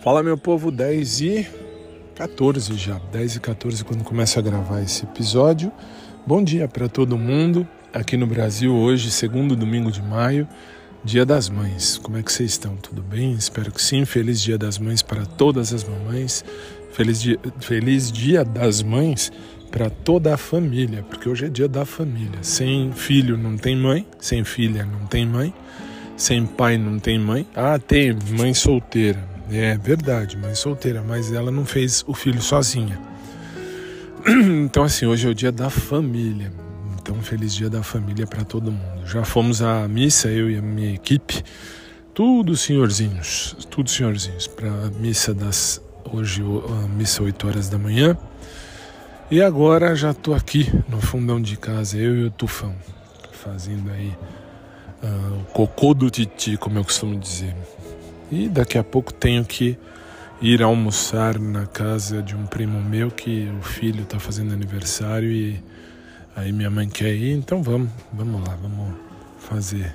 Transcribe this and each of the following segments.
Fala meu povo, 10 e 14 já, 10 e 14 quando começo a gravar esse episódio. Bom dia para todo mundo. Aqui no Brasil hoje, segundo domingo de maio, Dia das Mães. Como é que vocês estão? Tudo bem? Espero que sim. Feliz Dia das Mães para todas as mamães. Feliz dia, feliz dia das Mães para toda a família, porque hoje é dia da família. Sem filho não tem mãe, sem filha não tem mãe, sem pai não tem mãe. Ah, tem mãe solteira, é verdade, mãe solteira, mas ela não fez o filho sozinha. Então, assim, hoje é o dia da família. Então, feliz dia da família para todo mundo. Já fomos à missa, eu e a minha equipe, tudo senhorzinhos, tudo senhorzinhos, para a missa das. Hoje, a missa 8 horas da manhã. E agora já estou aqui no fundão de casa, eu e o Tufão, fazendo aí uh, o cocô do titi, como eu costumo dizer. E daqui a pouco tenho que ir almoçar na casa de um primo meu que o filho está fazendo aniversário e aí minha mãe quer ir, então vamos, vamos lá, vamos fazer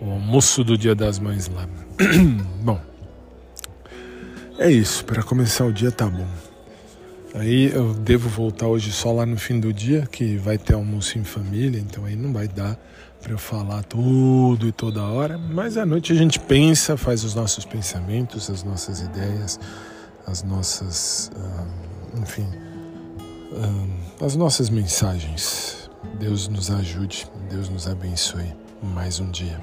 o almoço do Dia das Mães lá. bom, é isso, para começar o dia tá bom. Aí eu devo voltar hoje só lá no fim do dia, que vai ter almoço em família, então aí não vai dar para eu falar tudo e toda hora, mas à noite a gente pensa, faz os nossos pensamentos, as nossas ideias, as nossas, uh, enfim, uh, as nossas mensagens. Deus nos ajude, Deus nos abençoe mais um dia.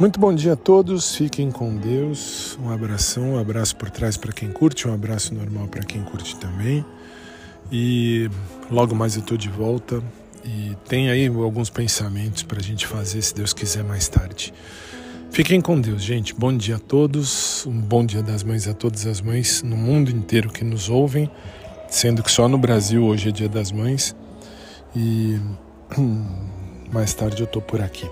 Muito bom dia a todos, fiquem com Deus. Um abração, um abraço por trás para quem curte, um abraço normal para quem curte também. E logo mais eu estou de volta e tem aí alguns pensamentos para a gente fazer, se Deus quiser, mais tarde. Fiquem com Deus, gente. Bom dia a todos. Um bom dia das mães a todas as mães no mundo inteiro que nos ouvem, sendo que só no Brasil hoje é dia das mães. E mais tarde eu tô por aqui.